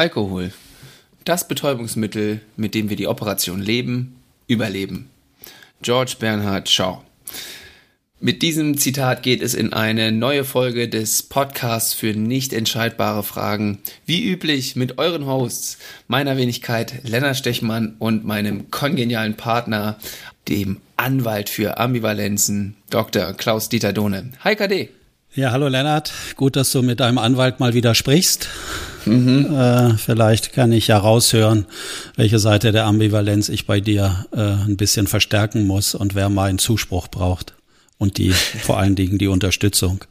Alkohol. Das Betäubungsmittel, mit dem wir die Operation Leben überleben. George Bernhard Shaw. Mit diesem Zitat geht es in eine neue Folge des Podcasts für nicht entscheidbare Fragen. Wie üblich mit euren Hosts, meiner Wenigkeit Lennart Stechmann und meinem kongenialen Partner, dem Anwalt für Ambivalenzen, Dr. Klaus-Dieter Dohne. Hi KD. Ja, hallo Lennart. Gut, dass du mit deinem Anwalt mal wieder sprichst. Mhm. Äh, vielleicht kann ich ja raushören, welche Seite der Ambivalenz ich bei dir äh, ein bisschen verstärken muss und wer meinen Zuspruch braucht und die vor allen Dingen die Unterstützung.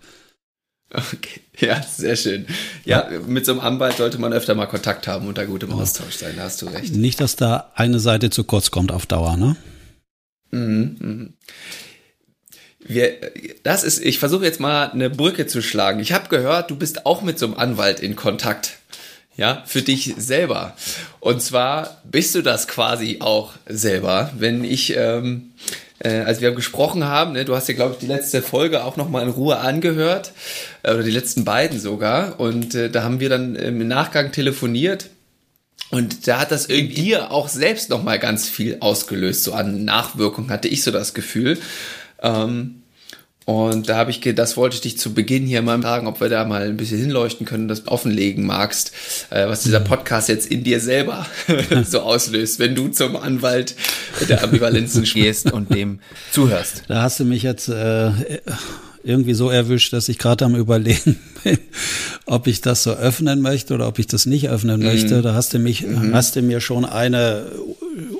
Okay, ja, sehr schön. Ja, ja, mit so einem Anwalt sollte man öfter mal Kontakt haben und da gut im Austausch sein, da hast du recht. Nicht, dass da eine Seite zu kurz kommt auf Dauer, ne? Mhm, mhm. Wir, das ist, ich versuche jetzt mal eine Brücke zu schlagen. Ich habe gehört, du bist auch mit so einem Anwalt in Kontakt. Ja, für dich selber. Und zwar bist du das quasi auch selber. Wenn ich ähm, äh, als wir gesprochen haben, ne, du hast ja, glaube ich, die letzte Folge auch nochmal in Ruhe angehört, äh, oder die letzten beiden sogar. Und äh, da haben wir dann im Nachgang telefoniert. Und da hat das irgendwie dir auch selbst nochmal ganz viel ausgelöst, so an Nachwirkung hatte ich so das Gefühl. Ähm, und da habe ich, das wollte ich dich zu Beginn hier mal fragen, ob wir da mal ein bisschen hinleuchten können, das offenlegen magst, äh, was dieser Podcast jetzt in dir selber so auslöst, wenn du zum Anwalt der Ambivalenzen gehst und dem zuhörst. Da hast du mich jetzt äh, irgendwie so erwischt, dass ich gerade am überlegen bin, ob ich das so öffnen möchte oder ob ich das nicht öffnen möchte. Mhm. Da hast du mich, mhm. hast du mir schon eine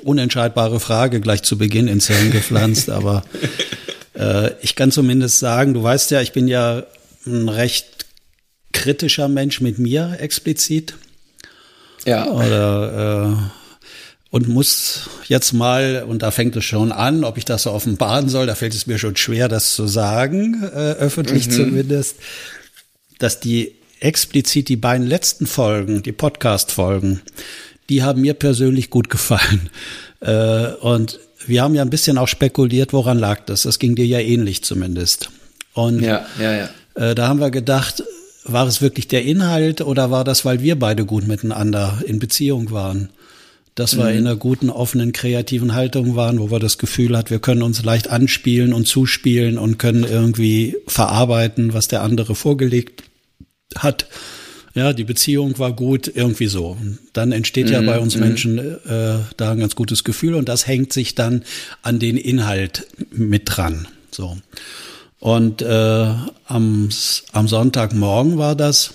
unentscheidbare Frage gleich zu Beginn ins Hirn gepflanzt, aber äh, ich kann zumindest sagen, du weißt ja, ich bin ja ein recht kritischer Mensch mit mir explizit. Ja. Oder äh, und muss jetzt mal, und da fängt es schon an, ob ich das so offenbaren soll, da fällt es mir schon schwer, das zu sagen, äh, öffentlich mhm. zumindest, dass die explizit die beiden letzten Folgen, die Podcast-Folgen, die haben mir persönlich gut gefallen. Äh, und wir haben ja ein bisschen auch spekuliert, woran lag das. Das ging dir ja ähnlich zumindest. Und ja, ja, ja. Äh, da haben wir gedacht, war es wirklich der Inhalt oder war das, weil wir beide gut miteinander in Beziehung waren? Dass wir mhm. in einer guten, offenen, kreativen Haltung waren, wo wir das Gefühl hat, wir können uns leicht anspielen und zuspielen und können irgendwie verarbeiten, was der andere vorgelegt hat ja, die Beziehung war gut, irgendwie so. Dann entsteht mhm, ja bei uns mhm. Menschen äh, da ein ganz gutes Gefühl und das hängt sich dann an den Inhalt mit dran. So. Und äh, am, am Sonntagmorgen war das.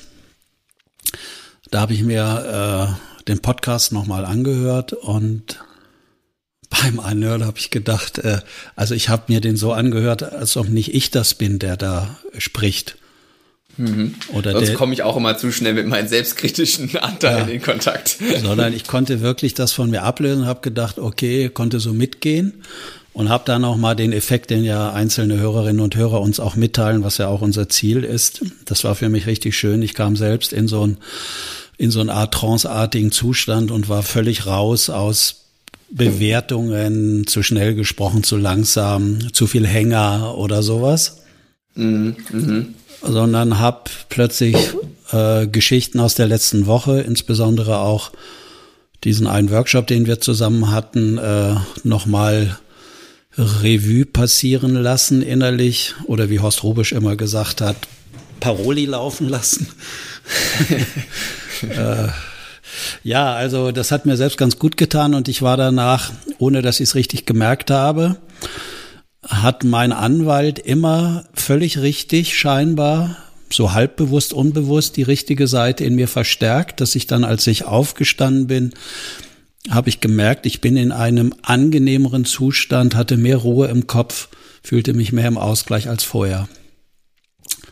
Da habe ich mir äh, den Podcast nochmal angehört und beim Anhören habe ich gedacht, äh, also ich habe mir den so angehört, als ob nicht ich das bin, der da spricht Mhm. Sonst komme ich auch immer zu schnell mit meinen selbstkritischen Anteilen ja, in Kontakt. Sondern ich konnte wirklich das von mir ablösen, habe gedacht, okay, konnte so mitgehen und habe dann auch mal den Effekt, den ja einzelne Hörerinnen und Hörer uns auch mitteilen, was ja auch unser Ziel ist. Das war für mich richtig schön. Ich kam selbst in so ein in so eine Art tranceartigen Zustand und war völlig raus aus Bewertungen, zu schnell gesprochen, zu langsam, zu viel Hänger oder sowas. Mhm. Mhm sondern habe plötzlich äh, Geschichten aus der letzten Woche, insbesondere auch diesen einen Workshop, den wir zusammen hatten, äh, nochmal Revue passieren lassen innerlich oder wie Horst Rubisch immer gesagt hat, Paroli laufen lassen. äh, ja, also das hat mir selbst ganz gut getan und ich war danach, ohne dass ich es richtig gemerkt habe, hat mein Anwalt immer völlig richtig scheinbar so halbbewusst, unbewusst die richtige Seite in mir verstärkt, dass ich dann, als ich aufgestanden bin, habe ich gemerkt, ich bin in einem angenehmeren Zustand, hatte mehr Ruhe im Kopf, fühlte mich mehr im Ausgleich als vorher.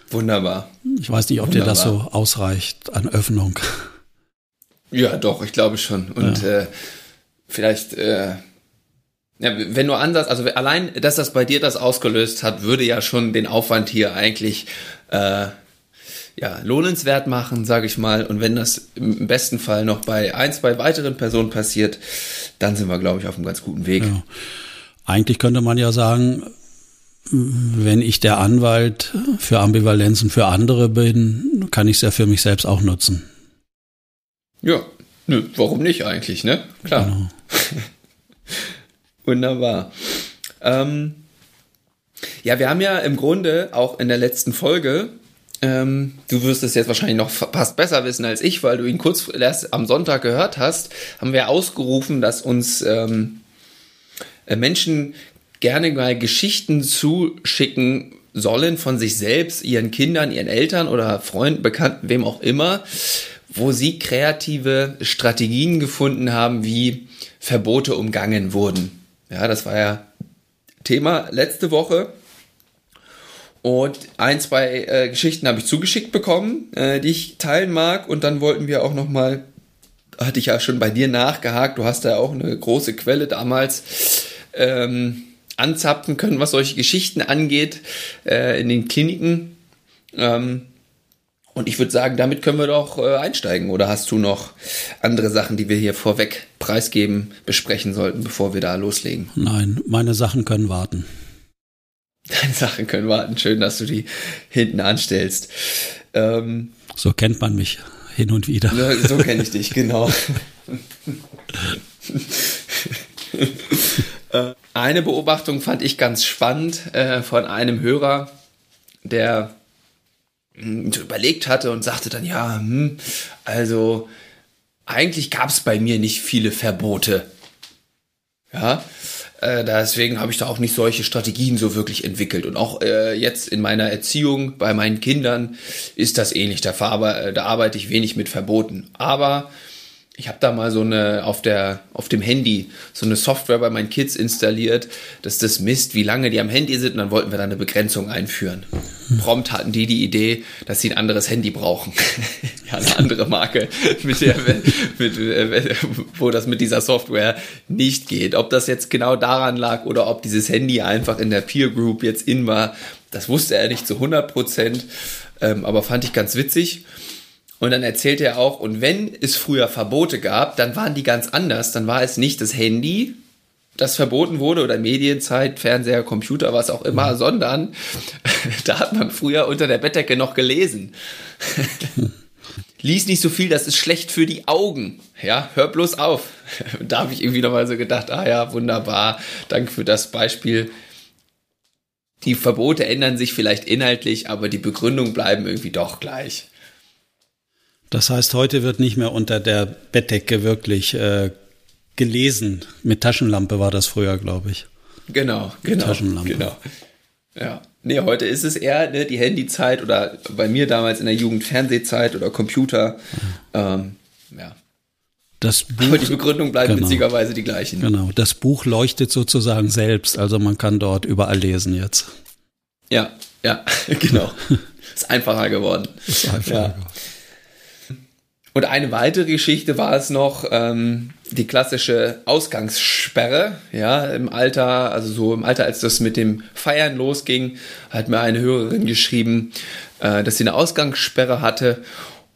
Wunderbar. Ich weiß nicht, ob Wunderbar. dir das so ausreicht an Öffnung. Ja, doch, ich glaube schon. Und ja. äh, vielleicht äh, ja, wenn du ansatz, also allein, dass das bei dir das ausgelöst hat, würde ja schon den Aufwand hier eigentlich äh, ja, lohnenswert machen, sage ich mal. Und wenn das im besten Fall noch bei ein, zwei weiteren Personen passiert, dann sind wir, glaube ich, auf einem ganz guten Weg. Ja. Eigentlich könnte man ja sagen, wenn ich der Anwalt für Ambivalenzen für andere bin, kann ich es ja für mich selbst auch nutzen. Ja, Nö, warum nicht eigentlich, ne? Klar. Genau. Wunderbar. Ähm, ja, wir haben ja im Grunde auch in der letzten Folge, ähm, du wirst es jetzt wahrscheinlich noch fast besser wissen als ich, weil du ihn kurz erst am Sonntag gehört hast, haben wir ausgerufen, dass uns ähm, äh, Menschen gerne mal Geschichten zuschicken sollen von sich selbst, ihren Kindern, ihren Eltern oder Freunden, Bekannten, wem auch immer, wo sie kreative Strategien gefunden haben, wie Verbote umgangen wurden. Ja, das war ja Thema letzte Woche. Und ein, zwei äh, Geschichten habe ich zugeschickt bekommen, äh, die ich teilen mag. Und dann wollten wir auch noch mal, hatte ich ja schon bei dir nachgehakt, du hast da ja auch eine große Quelle damals, ähm, anzapfen können, was solche Geschichten angeht äh, in den Kliniken. Ähm, und ich würde sagen, damit können wir doch äh, einsteigen. Oder hast du noch andere Sachen, die wir hier vorweg preisgeben, besprechen sollten, bevor wir da loslegen? Nein, meine Sachen können warten. Deine Sachen können warten. Schön, dass du die hinten anstellst. Ähm, so kennt man mich hin und wieder. So kenne ich dich, genau. Äh, eine Beobachtung fand ich ganz spannend äh, von einem Hörer, der hm, überlegt hatte und sagte dann, ja, hm, also eigentlich gab es bei mir nicht viele Verbote. Ja, äh, deswegen habe ich da auch nicht solche Strategien so wirklich entwickelt. Und auch äh, jetzt in meiner Erziehung bei meinen Kindern ist das ähnlich. Da, äh, da arbeite ich wenig mit Verboten. Aber ich habe da mal so eine auf der auf dem Handy so eine Software bei meinen Kids installiert, dass das misst, wie lange die am Handy sind und dann wollten wir da eine Begrenzung einführen. Prompt hatten die die Idee, dass sie ein anderes Handy brauchen. ja, eine andere Marke, mit der mit, äh, wo das mit dieser Software nicht geht. Ob das jetzt genau daran lag oder ob dieses Handy einfach in der Peer Group jetzt in war, das wusste er nicht zu 100 Prozent, ähm, aber fand ich ganz witzig. Und dann erzählt er auch, und wenn es früher Verbote gab, dann waren die ganz anders. Dann war es nicht das Handy, das verboten wurde, oder Medienzeit, Fernseher, Computer, was auch immer, mhm. sondern da hat man früher unter der Bettdecke noch gelesen. Lies nicht so viel, das ist schlecht für die Augen. Ja, hör bloß auf. da habe ich irgendwie nochmal so gedacht, ah ja, wunderbar, danke für das Beispiel. Die Verbote ändern sich vielleicht inhaltlich, aber die Begründung bleiben irgendwie doch gleich. Das heißt, heute wird nicht mehr unter der Bettdecke wirklich äh, gelesen. Mit Taschenlampe war das früher, glaube ich. Genau, genau. Taschenlampe. Genau. Ja. Nee, heute ist es eher ne, die Handyzeit oder bei mir damals in der Jugend Fernsehzeit oder Computer. Ähm, ja. Das Buch, Aber die Begründung bleibt genau, witzigerweise die gleichen. Genau, das Buch leuchtet sozusagen selbst, also man kann dort überall lesen jetzt. Ja, ja, genau. ist einfacher geworden. Ist einfacher ja. geworden. Und eine weitere Geschichte war es noch, ähm, die klassische Ausgangssperre, ja, im Alter, also so im Alter, als das mit dem Feiern losging, hat mir eine Hörerin geschrieben, äh, dass sie eine Ausgangssperre hatte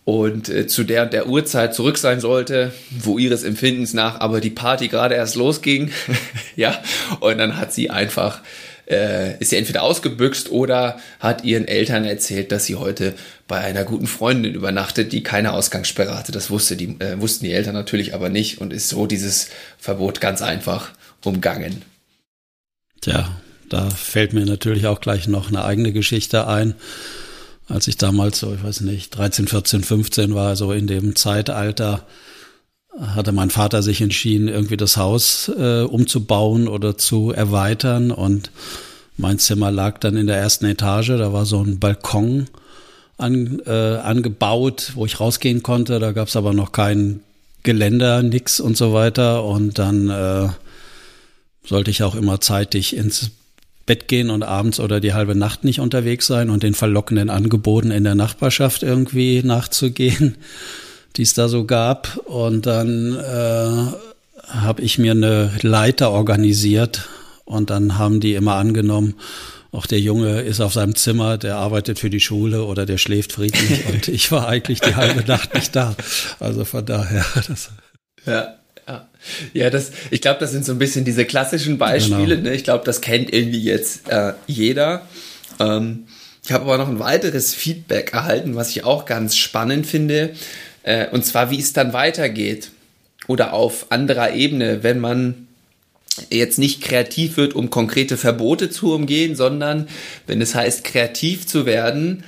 und äh, zu der der Uhrzeit zurück sein sollte, wo ihres Empfindens nach aber die Party gerade erst losging, ja, und dann hat sie einfach äh, ist sie entweder ausgebüxt oder hat ihren Eltern erzählt, dass sie heute bei einer guten Freundin übernachtet, die keine Ausgangssperre hatte. Das wusste die, äh, wussten die Eltern natürlich aber nicht und ist so dieses Verbot ganz einfach umgangen. Tja, da fällt mir natürlich auch gleich noch eine eigene Geschichte ein. Als ich damals so, ich weiß nicht, 13, 14, 15 war, so in dem Zeitalter, hatte mein Vater sich entschieden, irgendwie das Haus äh, umzubauen oder zu erweitern. Und mein Zimmer lag dann in der ersten Etage. Da war so ein Balkon an, äh, angebaut, wo ich rausgehen konnte. Da gab es aber noch kein Geländer, nix und so weiter. Und dann äh, sollte ich auch immer zeitig ins Bett gehen und abends oder die halbe Nacht nicht unterwegs sein und den verlockenden Angeboten in der Nachbarschaft irgendwie nachzugehen die es da so gab. Und dann äh, habe ich mir eine Leiter organisiert und dann haben die immer angenommen, auch der Junge ist auf seinem Zimmer, der arbeitet für die Schule oder der schläft friedlich und ich war eigentlich die halbe Nacht nicht da. Also von daher. Das ja. Ja, ja das, ich glaube, das sind so ein bisschen diese klassischen Beispiele. Genau. Ne? Ich glaube, das kennt irgendwie jetzt äh, jeder. Ähm, ich habe aber noch ein weiteres Feedback erhalten, was ich auch ganz spannend finde. Äh, und zwar, wie es dann weitergeht. oder auf anderer Ebene, wenn man jetzt nicht kreativ wird, um konkrete Verbote zu umgehen, sondern wenn es heißt, kreativ zu werden,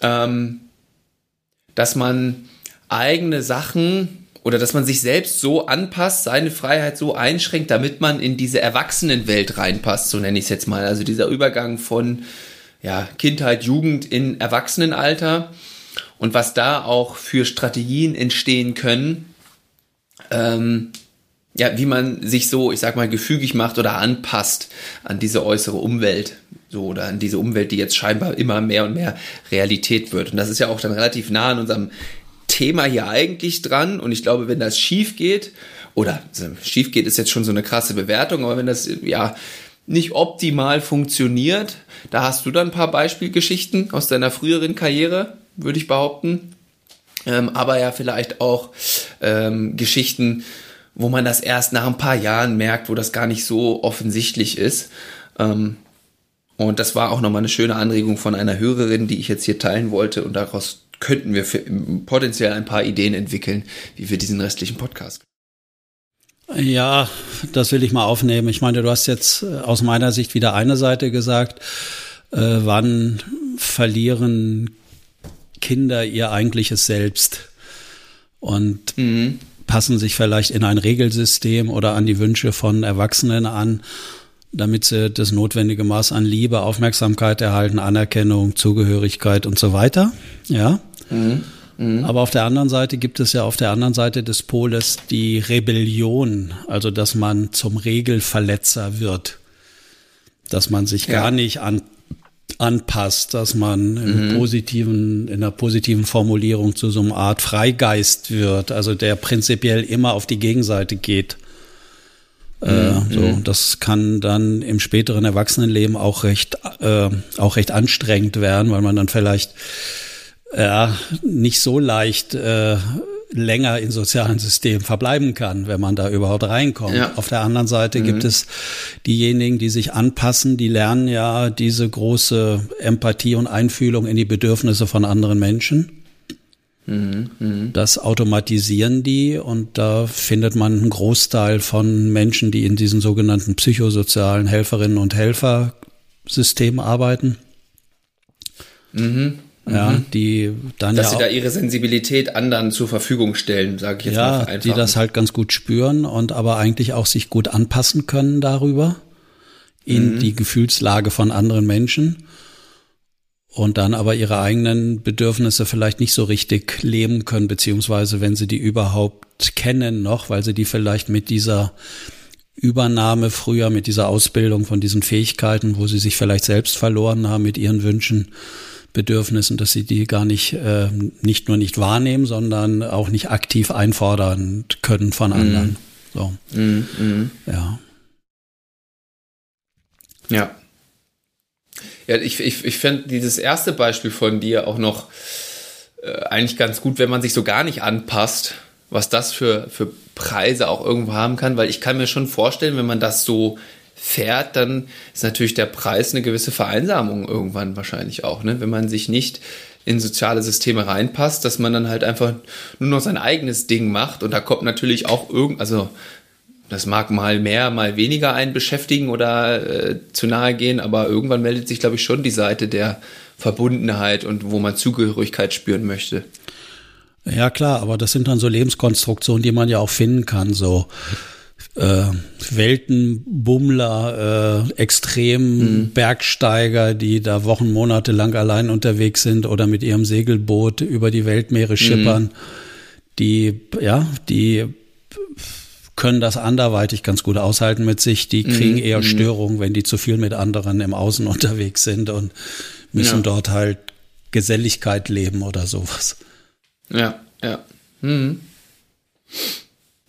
ähm, dass man eigene Sachen oder dass man sich selbst so anpasst, seine Freiheit so einschränkt, damit man in diese Erwachsenenwelt reinpasst, so nenne ich es jetzt mal. Also dieser Übergang von ja, Kindheit, Jugend in Erwachsenenalter und was da auch für Strategien entstehen können, ähm, ja, wie man sich so, ich sag mal, gefügig macht oder anpasst an diese äußere Umwelt, so oder an diese Umwelt, die jetzt scheinbar immer mehr und mehr Realität wird. Und das ist ja auch dann relativ nah an unserem Thema hier eigentlich dran. Und ich glaube, wenn das schief geht, oder schief geht ist jetzt schon so eine krasse Bewertung, aber wenn das ja nicht optimal funktioniert, da hast du dann ein paar Beispielgeschichten aus deiner früheren Karriere, würde ich behaupten. Ähm, aber ja, vielleicht auch ähm, Geschichten, wo man das erst nach ein paar Jahren merkt, wo das gar nicht so offensichtlich ist. Ähm, und das war auch nochmal eine schöne Anregung von einer Hörerin, die ich jetzt hier teilen wollte. Und daraus könnten wir potenziell ein paar Ideen entwickeln, wie wir diesen restlichen Podcast. Ja, das will ich mal aufnehmen. Ich meine, du hast jetzt äh, aus meiner Sicht wieder eine Seite gesagt. Äh, wann verlieren Kinder ihr eigentliches Selbst? Und mhm passen sich vielleicht in ein Regelsystem oder an die Wünsche von Erwachsenen an, damit sie das notwendige Maß an Liebe, Aufmerksamkeit erhalten, Anerkennung, Zugehörigkeit und so weiter. Ja. Mhm. Mhm. Aber auf der anderen Seite gibt es ja auf der anderen Seite des Poles die Rebellion, also dass man zum Regelverletzer wird, dass man sich ja. gar nicht an anpasst, dass man im mhm. positiven, in einer positiven Formulierung zu so einer Art Freigeist wird, also der prinzipiell immer auf die Gegenseite geht. Äh, mhm. so, das kann dann im späteren Erwachsenenleben auch recht, äh, auch recht anstrengend werden, weil man dann vielleicht ja, nicht so leicht äh, länger in sozialen Systemen verbleiben kann, wenn man da überhaupt reinkommt. Ja. Auf der anderen Seite mhm. gibt es diejenigen, die sich anpassen, die lernen ja diese große Empathie und Einfühlung in die Bedürfnisse von anderen Menschen. Mhm. Mhm. Das automatisieren die und da findet man einen Großteil von Menschen, die in diesen sogenannten psychosozialen Helferinnen und Helfersystemen arbeiten. Mhm ja, mhm. die dann dass ja sie da ihre Sensibilität anderen zur Verfügung stellen, sage ich jetzt ja, mal vereinfacht. die das halt ganz gut spüren und aber eigentlich auch sich gut anpassen können darüber in mhm. die Gefühlslage von anderen Menschen und dann aber ihre eigenen Bedürfnisse vielleicht nicht so richtig leben können, beziehungsweise wenn sie die überhaupt kennen noch, weil sie die vielleicht mit dieser Übernahme früher, mit dieser Ausbildung von diesen Fähigkeiten, wo sie sich vielleicht selbst verloren haben mit ihren Wünschen, Bedürfnissen, dass sie die gar nicht, äh, nicht nur nicht wahrnehmen, sondern auch nicht aktiv einfordern können von mhm. anderen. So. Mm, mm. Ja. Ja. Ja, ich, ich, ich fände dieses erste Beispiel von dir auch noch äh, eigentlich ganz gut, wenn man sich so gar nicht anpasst, was das für, für Preise auch irgendwo haben kann, weil ich kann mir schon vorstellen, wenn man das so fährt, dann ist natürlich der Preis eine gewisse Vereinsamung irgendwann wahrscheinlich auch, ne? wenn man sich nicht in soziale Systeme reinpasst, dass man dann halt einfach nur noch sein eigenes Ding macht und da kommt natürlich auch irgend, also das mag mal mehr, mal weniger einen beschäftigen oder äh, zu nahe gehen, aber irgendwann meldet sich, glaube ich, schon die Seite der Verbundenheit und wo man Zugehörigkeit spüren möchte. Ja, klar, aber das sind dann so Lebenskonstruktionen, die man ja auch finden kann, so äh, Weltenbummler, äh, Extrem-Bergsteiger, mhm. die da Wochen, Monate lang allein unterwegs sind oder mit ihrem Segelboot über die Weltmeere schippern, mhm. die, ja, die können das anderweitig ganz gut aushalten mit sich. Die kriegen mhm. eher mhm. Störungen, wenn die zu viel mit anderen im Außen unterwegs sind und müssen ja. dort halt Geselligkeit leben oder sowas. Ja, ja. Mhm.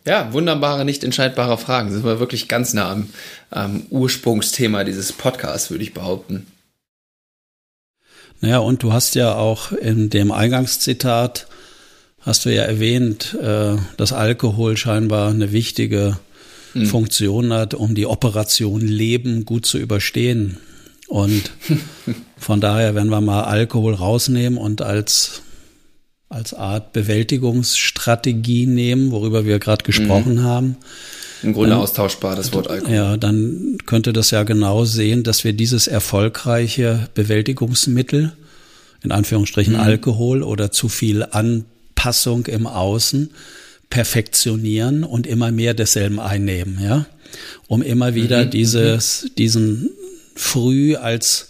Ja, wunderbare, nicht entscheidbare Fragen. Das sind wir wirklich ganz nah am, am Ursprungsthema dieses Podcasts, würde ich behaupten. Naja, und du hast ja auch in dem Eingangszitat, hast du ja erwähnt, äh, dass Alkohol scheinbar eine wichtige mhm. Funktion hat, um die Operation Leben gut zu überstehen. Und von daher, wenn wir mal Alkohol rausnehmen und als als Art Bewältigungsstrategie nehmen, worüber wir gerade gesprochen mhm. haben. Im Grunde dann, austauschbar, das Wort Alkohol. Ja, dann könnte das ja genau sehen, dass wir dieses erfolgreiche Bewältigungsmittel, in Anführungsstrichen mhm. Alkohol oder zu viel Anpassung im Außen, perfektionieren und immer mehr desselben einnehmen, ja, um immer wieder mhm. dieses, diesen früh als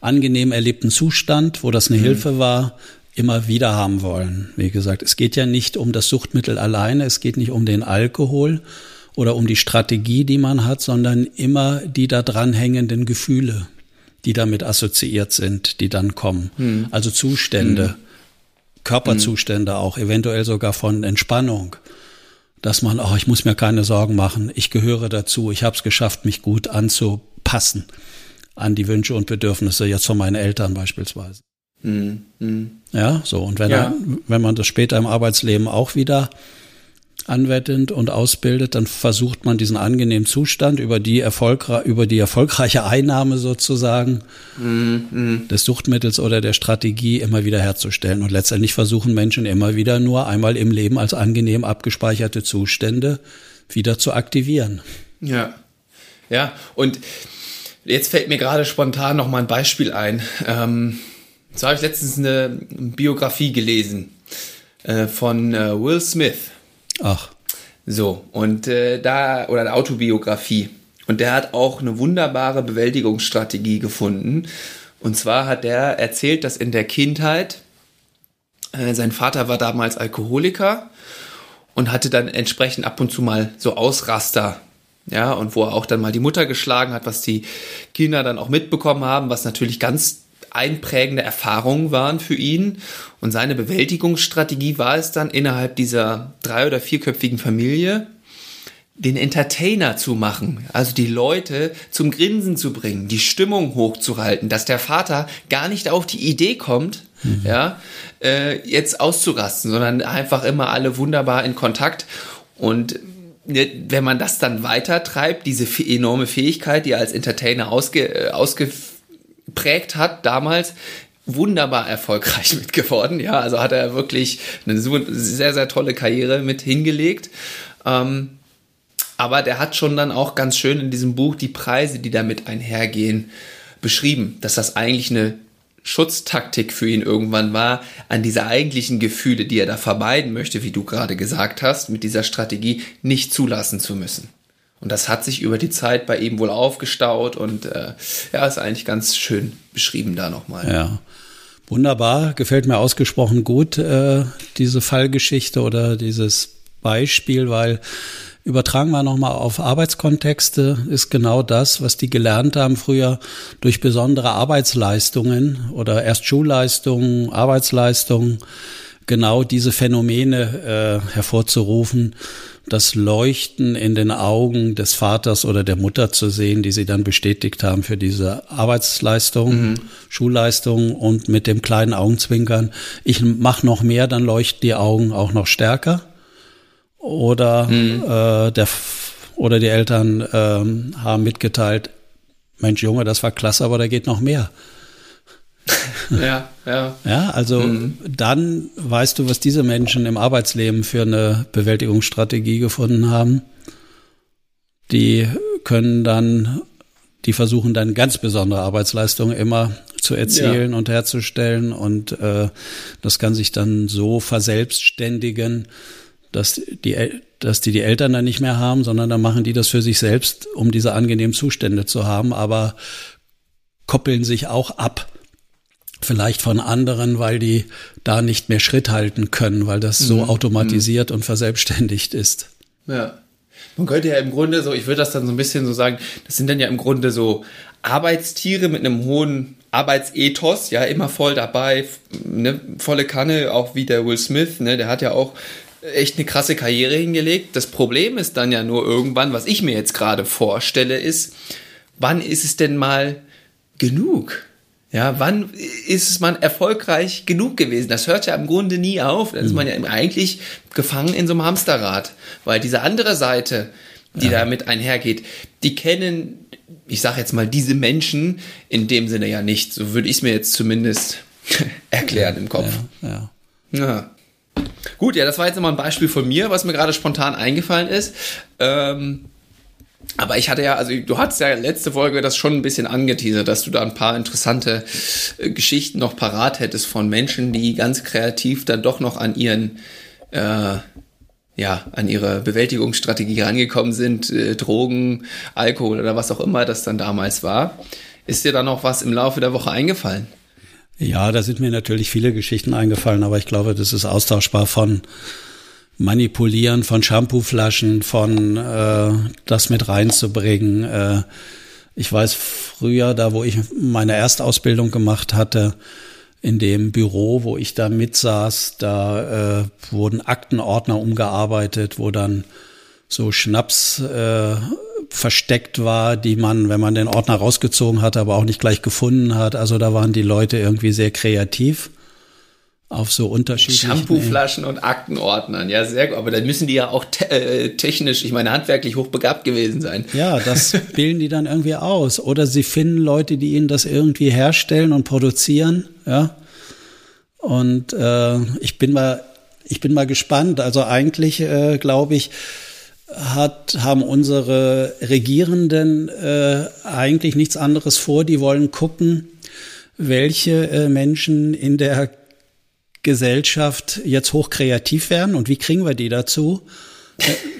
angenehm erlebten Zustand, wo das eine mhm. Hilfe war, immer wieder haben wollen. Wie gesagt, es geht ja nicht um das Suchtmittel alleine, es geht nicht um den Alkohol oder um die Strategie, die man hat, sondern immer die da dranhängenden Gefühle, die damit assoziiert sind, die dann kommen. Mhm. Also Zustände, mhm. Körperzustände auch, eventuell sogar von Entspannung. Dass man, oh, ich muss mir keine Sorgen machen, ich gehöre dazu, ich habe es geschafft, mich gut anzupassen an die Wünsche und Bedürfnisse jetzt von meinen Eltern beispielsweise. Mhm. Ja, so. Und wenn, ja. Er, wenn man das später im Arbeitsleben auch wieder anwendet und ausbildet, dann versucht man diesen angenehmen Zustand über die, erfolgre über die erfolgreiche Einnahme sozusagen mhm. des Suchtmittels oder der Strategie immer wieder herzustellen. Und letztendlich versuchen Menschen immer wieder nur einmal im Leben als angenehm abgespeicherte Zustände wieder zu aktivieren. Ja, ja. Und Jetzt fällt mir gerade spontan noch mal ein Beispiel ein. Ähm, so habe ich letztens eine Biografie gelesen äh, von äh, Will Smith. Ach. So, und äh, da, oder eine Autobiografie. Und der hat auch eine wunderbare Bewältigungsstrategie gefunden. Und zwar hat der erzählt, dass in der Kindheit äh, sein Vater war damals Alkoholiker und hatte dann entsprechend ab und zu mal so Ausraster ja, und wo er auch dann mal die Mutter geschlagen hat, was die Kinder dann auch mitbekommen haben, was natürlich ganz einprägende Erfahrungen waren für ihn. Und seine Bewältigungsstrategie war es dann innerhalb dieser drei- oder vierköpfigen Familie, den Entertainer zu machen, also die Leute zum Grinsen zu bringen, die Stimmung hochzuhalten, dass der Vater gar nicht auf die Idee kommt, mhm. ja, äh, jetzt auszurasten, sondern einfach immer alle wunderbar in Kontakt. Und Ne, wenn man das dann weiter treibt, diese enorme Fähigkeit, die er als Entertainer ausge, äh, ausgeprägt hat damals, wunderbar erfolgreich mit geworden. Ja, also hat er wirklich eine sehr, sehr tolle Karriere mit hingelegt. Ähm, aber der hat schon dann auch ganz schön in diesem Buch die Preise, die damit einhergehen, beschrieben, dass das eigentlich eine Schutztaktik für ihn irgendwann war, an diese eigentlichen Gefühle, die er da vermeiden möchte, wie du gerade gesagt hast, mit dieser Strategie nicht zulassen zu müssen. Und das hat sich über die Zeit bei ihm wohl aufgestaut und äh, ja, ist eigentlich ganz schön beschrieben da nochmal. Ja. Wunderbar, gefällt mir ausgesprochen gut, äh, diese Fallgeschichte oder dieses Beispiel, weil Übertragen wir nochmal auf Arbeitskontexte, ist genau das, was die gelernt haben früher durch besondere Arbeitsleistungen oder erst Schulleistungen, Arbeitsleistungen, genau diese Phänomene äh, hervorzurufen, das Leuchten in den Augen des Vaters oder der Mutter zu sehen, die sie dann bestätigt haben für diese Arbeitsleistung, mhm. Schulleistung und mit dem kleinen Augenzwinkern, ich mache noch mehr, dann leuchten die Augen auch noch stärker oder mhm. äh, der oder die Eltern ähm, haben mitgeteilt, Mensch Junge, das war klasse, aber da geht noch mehr. Ja, ja. Ja, also mhm. dann weißt du, was diese Menschen im Arbeitsleben für eine Bewältigungsstrategie gefunden haben. Die können dann, die versuchen dann ganz besondere Arbeitsleistungen immer zu erzielen ja. und herzustellen und äh, das kann sich dann so verselbstständigen, dass die, dass die die Eltern dann nicht mehr haben, sondern dann machen die das für sich selbst, um diese angenehmen Zustände zu haben, aber koppeln sich auch ab. Vielleicht von anderen, weil die da nicht mehr Schritt halten können, weil das so mhm. automatisiert mhm. und verselbstständigt ist. Ja. Man könnte ja im Grunde so, ich würde das dann so ein bisschen so sagen, das sind dann ja im Grunde so Arbeitstiere mit einem hohen Arbeitsethos, ja, immer voll dabei, ne, volle Kanne, auch wie der Will Smith, ne, der hat ja auch echt eine krasse Karriere hingelegt. Das Problem ist dann ja nur irgendwann, was ich mir jetzt gerade vorstelle, ist, wann ist es denn mal genug? Ja, wann ist es man erfolgreich genug gewesen? Das hört ja im Grunde nie auf. Dann ist man ja eigentlich gefangen in so einem Hamsterrad, weil diese andere Seite, die ja. damit einhergeht, die kennen, ich sage jetzt mal, diese Menschen in dem Sinne ja nicht. So würde ich es mir jetzt zumindest erklären im Kopf. Ja, ja. ja. Gut, ja, das war jetzt nochmal ein Beispiel von mir, was mir gerade spontan eingefallen ist. Ähm, aber ich hatte ja, also du hattest ja letzte Folge das schon ein bisschen angeteasert, dass du da ein paar interessante äh, Geschichten noch parat hättest von Menschen, die ganz kreativ dann doch noch an ihren, äh, ja, an ihre Bewältigungsstrategie rangekommen sind, äh, Drogen, Alkohol oder was auch immer das dann damals war. Ist dir da noch was im Laufe der Woche eingefallen? Ja, da sind mir natürlich viele Geschichten eingefallen, aber ich glaube, das ist austauschbar von Manipulieren von Shampooflaschen, von äh, das mit reinzubringen. Äh, ich weiß früher, da wo ich meine Erstausbildung gemacht hatte, in dem Büro, wo ich da mitsaß, da äh, wurden Aktenordner umgearbeitet, wo dann so Schnaps äh, versteckt war, die man, wenn man den Ordner rausgezogen hat, aber auch nicht gleich gefunden hat. Also da waren die Leute irgendwie sehr kreativ auf so unterschiedliche Shampooflaschen und Aktenordnern. Ja, sehr gut. Aber dann müssen die ja auch te äh, technisch, ich meine, handwerklich hochbegabt gewesen sein. Ja, das bilden die dann irgendwie aus. Oder sie finden Leute, die ihnen das irgendwie herstellen und produzieren. Ja. Und äh, ich bin mal, ich bin mal gespannt. Also eigentlich äh, glaube ich, hat, haben unsere Regierenden äh, eigentlich nichts anderes vor. Die wollen gucken, welche äh, Menschen in der Gesellschaft jetzt hochkreativ werden und wie kriegen wir die dazu?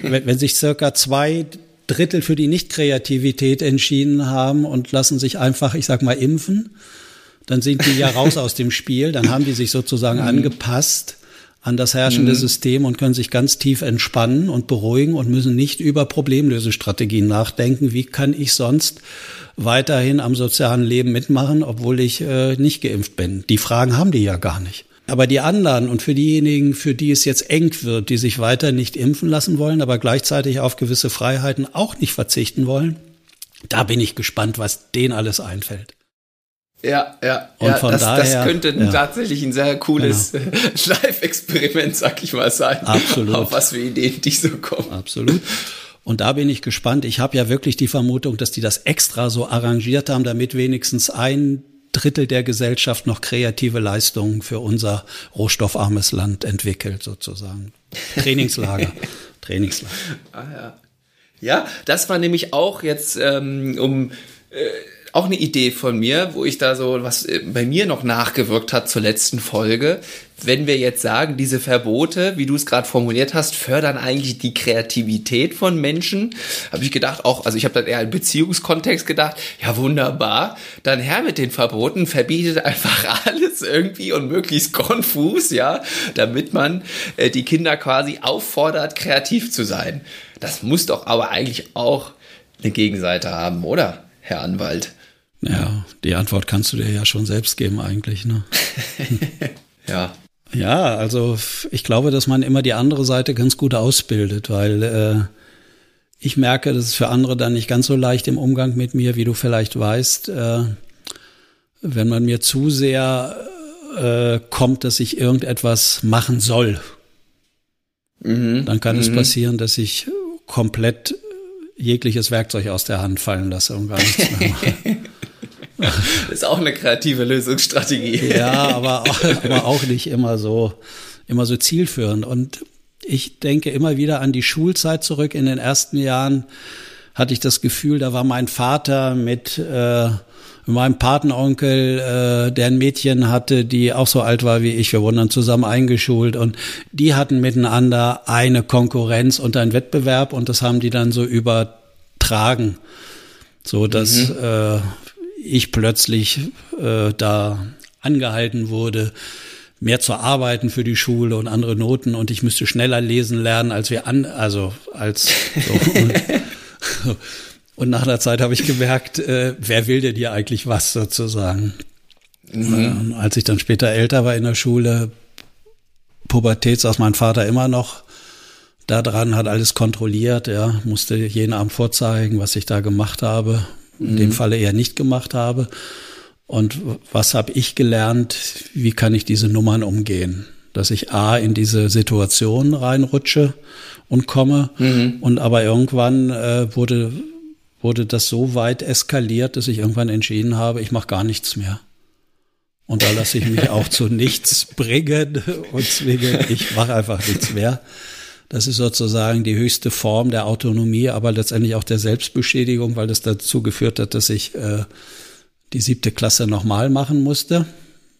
wenn, wenn sich circa zwei Drittel für die Nichtkreativität entschieden haben und lassen sich einfach, ich sag mal, impfen, dann sind die ja raus aus dem Spiel, dann haben die sich sozusagen mhm. angepasst an das herrschende mhm. System und können sich ganz tief entspannen und beruhigen und müssen nicht über Problemlösestrategien nachdenken. Wie kann ich sonst weiterhin am sozialen Leben mitmachen, obwohl ich äh, nicht geimpft bin? Die Fragen haben die ja gar nicht. Aber die anderen und für diejenigen, für die es jetzt eng wird, die sich weiter nicht impfen lassen wollen, aber gleichzeitig auf gewisse Freiheiten auch nicht verzichten wollen, da bin ich gespannt, was denen alles einfällt. Ja, ja, und ja, von das, daher, das könnte ja. tatsächlich ein sehr cooles genau. Live-Experiment, sag ich mal, sein. Absolut. Auf was für Ideen die so kommen. Absolut. Und da bin ich gespannt. Ich habe ja wirklich die Vermutung, dass die das extra so arrangiert haben, damit wenigstens ein Drittel der Gesellschaft noch kreative Leistungen für unser rohstoffarmes Land entwickelt, sozusagen. Trainingslager. Trainingslager. Ah, ja. ja, das war nämlich auch jetzt, ähm, um äh, auch eine Idee von mir, wo ich da so was äh, bei mir noch nachgewirkt hat zur letzten Folge. Wenn wir jetzt sagen, diese Verbote, wie du es gerade formuliert hast, fördern eigentlich die Kreativität von Menschen, habe ich gedacht, auch, also ich habe dann eher im Beziehungskontext gedacht, ja wunderbar, dann her mit den Verboten, verbietet einfach alles irgendwie und möglichst konfus, ja, damit man äh, die Kinder quasi auffordert, kreativ zu sein. Das muss doch aber eigentlich auch eine Gegenseite haben, oder, Herr Anwalt? Ja, die Antwort kannst du dir ja schon selbst geben eigentlich, ne? ja. Ja, also ich glaube, dass man immer die andere Seite ganz gut ausbildet, weil äh, ich merke, das ist für andere dann nicht ganz so leicht im Umgang mit mir, wie du vielleicht weißt. Äh, wenn man mir zu sehr äh, kommt, dass ich irgendetwas machen soll, mhm. dann kann mhm. es passieren, dass ich komplett jegliches Werkzeug aus der Hand fallen lasse und gar nichts mehr mache. Ist auch eine kreative Lösungsstrategie. Ja, aber auch, aber auch nicht immer so, immer so zielführend. Und ich denke immer wieder an die Schulzeit zurück. In den ersten Jahren hatte ich das Gefühl, da war mein Vater mit äh, meinem Patenonkel, äh, der ein Mädchen hatte, die auch so alt war wie ich. Wir wurden dann zusammen eingeschult und die hatten miteinander eine Konkurrenz und einen Wettbewerb und das haben die dann so übertragen, so dass mhm. äh, ich plötzlich äh, da angehalten wurde, mehr zu arbeiten für die Schule und andere Noten und ich müsste schneller lesen lernen als wir an, also als so. und, und nach einer Zeit habe ich gemerkt, äh, wer will denn dir eigentlich was sozusagen? Mhm. Äh, als ich dann später älter war in der Schule, Pubertät saß mein Vater immer noch da dran, hat alles kontrolliert, ja, musste jeden Abend vorzeigen, was ich da gemacht habe, in dem mhm. Falle eher nicht gemacht habe. Und was habe ich gelernt? Wie kann ich diese Nummern umgehen? Dass ich A in diese Situation reinrutsche und komme mhm. und aber irgendwann äh, wurde, wurde das so weit eskaliert, dass ich irgendwann entschieden habe, ich mache gar nichts mehr. Und da lasse ich mich auch zu nichts bringen und zwingen. Ich mache einfach nichts mehr. Das ist sozusagen die höchste Form der Autonomie, aber letztendlich auch der Selbstbeschädigung, weil das dazu geführt hat, dass ich äh, die siebte Klasse nochmal machen musste.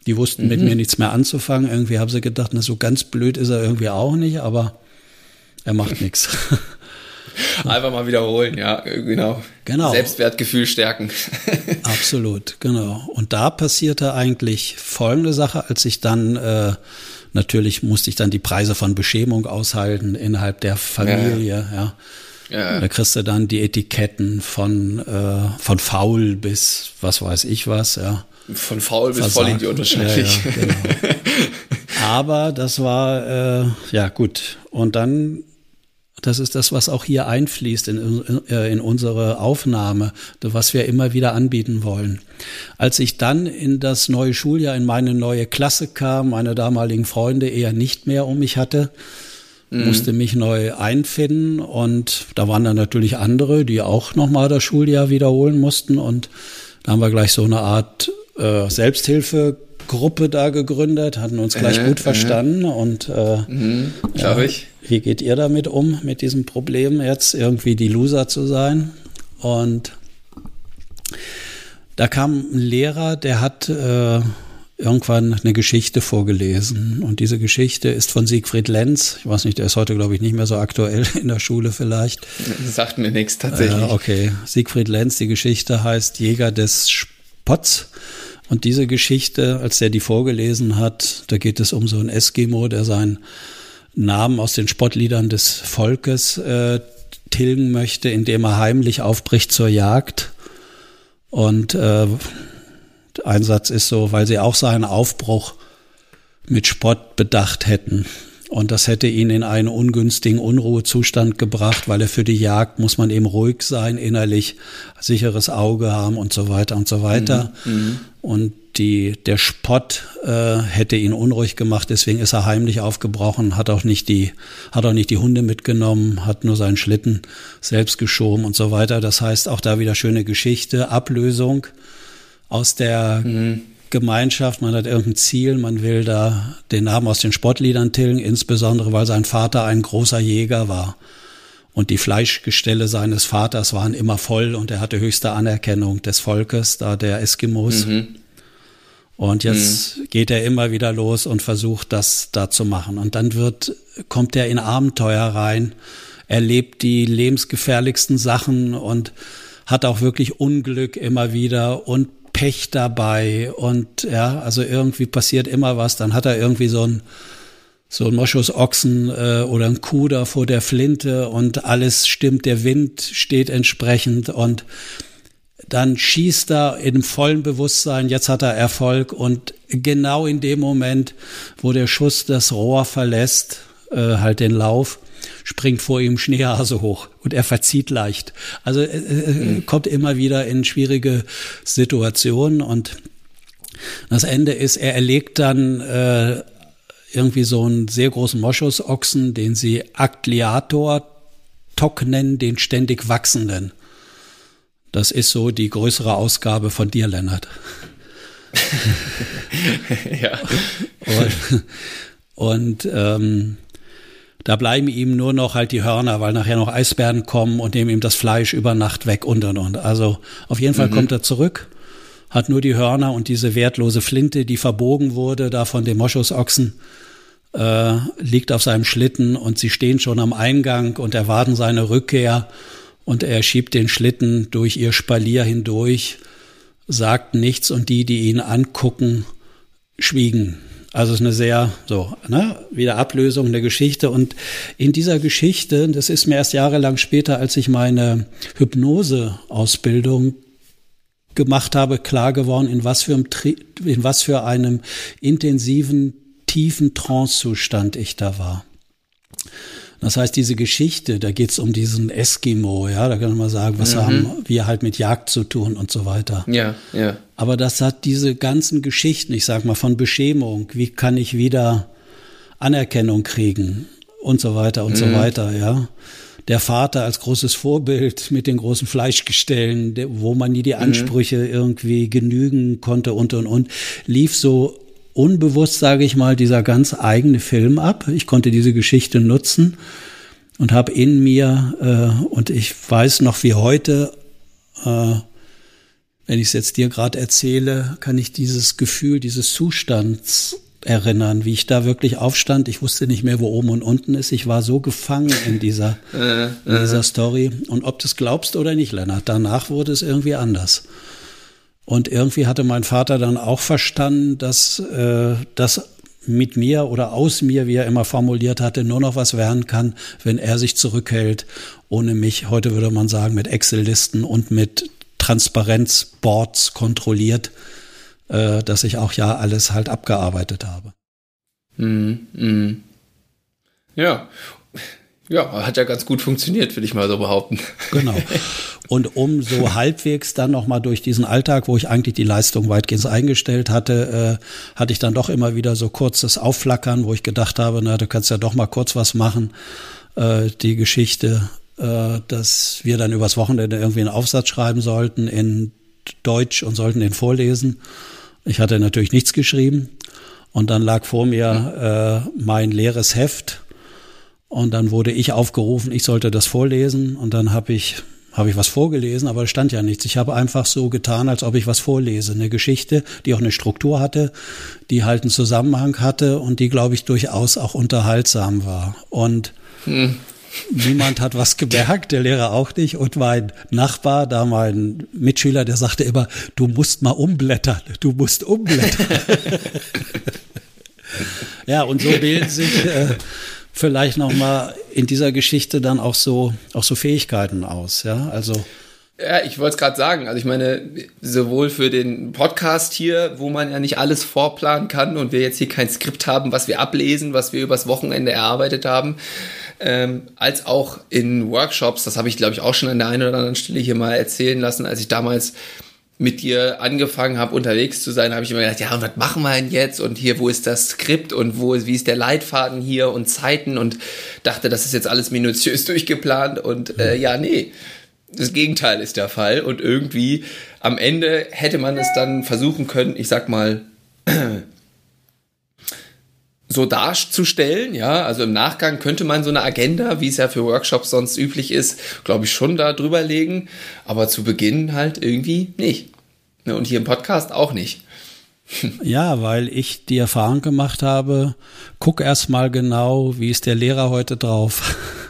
Die wussten mhm. mit mir nichts mehr anzufangen. Irgendwie haben sie gedacht, na so ganz blöd ist er irgendwie auch nicht, aber er macht nichts. Einfach mal wiederholen, ja, genau. Genau. Selbstwertgefühl stärken. Absolut, genau. Und da passierte eigentlich folgende Sache, als ich dann äh, natürlich musste ich dann die Preise von Beschämung aushalten innerhalb der Familie, ja. ja. ja. Da kriegst du dann die Etiketten von äh, von faul bis was weiß ich was, ja. Von faul bis. Vollidiot wahrscheinlich. Ja, ja, genau. Aber das war äh, ja gut. Und dann das ist das, was auch hier einfließt in, in, äh, in, unsere Aufnahme, was wir immer wieder anbieten wollen. Als ich dann in das neue Schuljahr, in meine neue Klasse kam, meine damaligen Freunde eher nicht mehr um mich hatte, mhm. musste mich neu einfinden und da waren dann natürlich andere, die auch nochmal das Schuljahr wiederholen mussten und da haben wir gleich so eine Art äh, Selbsthilfe Gruppe da gegründet, hatten uns gleich äh, gut verstanden äh. und äh, mhm, ja, ich. wie geht ihr damit um, mit diesem Problem jetzt irgendwie die Loser zu sein? Und da kam ein Lehrer, der hat äh, irgendwann eine Geschichte vorgelesen und diese Geschichte ist von Siegfried Lenz. Ich weiß nicht, der ist heute glaube ich nicht mehr so aktuell in der Schule vielleicht. Das sagt mir nichts tatsächlich. Äh, okay, Siegfried Lenz, die Geschichte heißt Jäger des Spotts. Und diese Geschichte, als er die vorgelesen hat, da geht es um so einen Eskimo, der seinen Namen aus den Spottliedern des Volkes äh, tilgen möchte, indem er heimlich aufbricht zur Jagd. Und äh, ein Satz ist so, weil sie auch seinen Aufbruch mit Spott bedacht hätten. Und das hätte ihn in einen ungünstigen Unruhezustand gebracht, weil er für die Jagd muss man eben ruhig sein, innerlich sicheres Auge haben und so weiter und so weiter. Mhm. mhm. Und die, der Spott äh, hätte ihn unruhig gemacht, deswegen ist er heimlich aufgebrochen, hat auch nicht die, hat auch nicht die Hunde mitgenommen, hat nur seinen Schlitten selbst geschoben und so weiter. Das heißt, auch da wieder schöne Geschichte, Ablösung aus der mhm. Gemeinschaft, man hat irgendein Ziel, man will da den Namen aus den Sportliedern tilgen, insbesondere weil sein Vater ein großer Jäger war. Und die Fleischgestelle seines Vaters waren immer voll und er hatte höchste Anerkennung des Volkes, da der Eskimos. Mhm. Und jetzt mhm. geht er immer wieder los und versucht, das da zu machen. Und dann wird, kommt er in Abenteuer rein, erlebt die lebensgefährlichsten Sachen und hat auch wirklich Unglück immer wieder und Pech dabei und ja, also irgendwie passiert immer was. Dann hat er irgendwie so ein so ein Moschusochsen äh, oder ein da vor der Flinte und alles stimmt, der Wind steht entsprechend und dann schießt er in vollem Bewusstsein, jetzt hat er Erfolg und genau in dem Moment, wo der Schuss das Rohr verlässt, äh, halt den Lauf, springt vor ihm Schneehase hoch und er verzieht leicht. Also äh, mhm. kommt immer wieder in schwierige Situationen und das Ende ist, er erlegt dann äh, irgendwie so einen sehr großen Moschusochsen, den sie Akliator Tok nennen, den ständig wachsenden. Das ist so die größere Ausgabe von dir, Lennart. ja. Und, und ähm, da bleiben ihm nur noch halt die Hörner, weil nachher noch Eisbären kommen und nehmen ihm das Fleisch über Nacht weg und und und. Also auf jeden Fall mhm. kommt er zurück, hat nur die Hörner und diese wertlose Flinte, die verbogen wurde, da von dem Moschusochsen, äh, liegt auf seinem Schlitten und sie stehen schon am Eingang und erwarten seine Rückkehr und er schiebt den Schlitten durch ihr Spalier hindurch, sagt nichts und die, die ihn angucken, schwiegen. Also es ist eine sehr, so, ne, wieder Ablösung der Geschichte. Und in dieser Geschichte, das ist mir erst jahrelang später, als ich meine Hypnose-Ausbildung gemacht habe, klar geworden, in was für einem, in was für einem intensiven, tiefen Trance-Zustand ich da war. Das heißt, diese Geschichte, da geht's um diesen Eskimo, ja, da kann man sagen, was mhm. haben wir halt mit Jagd zu tun und so weiter. Ja, ja. Aber das hat diese ganzen Geschichten, ich sag mal, von Beschämung, wie kann ich wieder Anerkennung kriegen? und so weiter und mhm. so weiter, ja. Der Vater als großes Vorbild mit den großen Fleischgestellen, wo man nie die mhm. Ansprüche mhm. irgendwie genügen konnte und und und, lief so unbewusst, sage ich mal, dieser ganz eigene Film ab. Ich konnte diese Geschichte nutzen und habe in mir, äh, und ich weiß noch wie heute, äh, wenn ich es jetzt dir gerade erzähle, kann ich dieses Gefühl dieses Zustands erinnern, wie ich da wirklich aufstand. Ich wusste nicht mehr, wo oben und unten ist. Ich war so gefangen in dieser, äh, in dieser äh. Story. Und ob du es glaubst oder nicht, Lennart, danach wurde es irgendwie anders. Und irgendwie hatte mein Vater dann auch verstanden, dass äh, das mit mir oder aus mir, wie er immer formuliert hatte, nur noch was werden kann, wenn er sich zurückhält, ohne mich, heute würde man sagen, mit Excel-Listen und mit Transparenzboards kontrolliert, äh, dass ich auch ja alles halt abgearbeitet habe. Mm, mm. Ja, ja, hat ja ganz gut funktioniert, würde ich mal so behaupten. Genau. Und um so halbwegs dann nochmal durch diesen Alltag, wo ich eigentlich die Leistung weitgehend eingestellt hatte, äh, hatte ich dann doch immer wieder so kurzes Aufflackern, wo ich gedacht habe, na, du kannst ja doch mal kurz was machen. Äh, die Geschichte, äh, dass wir dann übers Wochenende irgendwie einen Aufsatz schreiben sollten in Deutsch und sollten den vorlesen. Ich hatte natürlich nichts geschrieben. Und dann lag vor mir äh, mein leeres Heft und dann wurde ich aufgerufen, ich sollte das vorlesen und dann habe ich habe ich was vorgelesen, aber es stand ja nichts. Ich habe einfach so getan, als ob ich was vorlese. Eine Geschichte, die auch eine Struktur hatte, die halt einen Zusammenhang hatte und die, glaube ich, durchaus auch unterhaltsam war. Und hm. niemand hat was gemerkt, der Lehrer auch nicht. Und mein Nachbar, da mein Mitschüler, der sagte immer, du musst mal umblättern, du musst umblättern. ja, und so bilden sich äh, vielleicht noch mal in dieser Geschichte dann auch so auch so Fähigkeiten aus, ja? Also ja, ich wollte es gerade sagen. Also ich meine, sowohl für den Podcast hier, wo man ja nicht alles vorplanen kann und wir jetzt hier kein Skript haben, was wir ablesen, was wir übers Wochenende erarbeitet haben, ähm, als auch in Workshops, das habe ich glaube ich auch schon an der einen oder anderen Stelle hier mal erzählen lassen, als ich damals mit dir angefangen habe, unterwegs zu sein, habe ich immer gedacht, ja, und was machen wir denn jetzt? Und hier, wo ist das Skript und wo, wie ist der Leitfaden hier und Zeiten? Und dachte, das ist jetzt alles minutiös durchgeplant. Und äh, ja, nee, das Gegenteil ist der Fall. Und irgendwie am Ende hätte man es dann versuchen können, ich sag mal, so darzustellen, ja, also im Nachgang könnte man so eine Agenda, wie es ja für Workshops sonst üblich ist, glaube ich schon da drüber legen, aber zu Beginn halt irgendwie nicht. Ne, und hier im Podcast auch nicht. Ja, weil ich die Erfahrung gemacht habe, guck erst mal genau, wie ist der Lehrer heute drauf?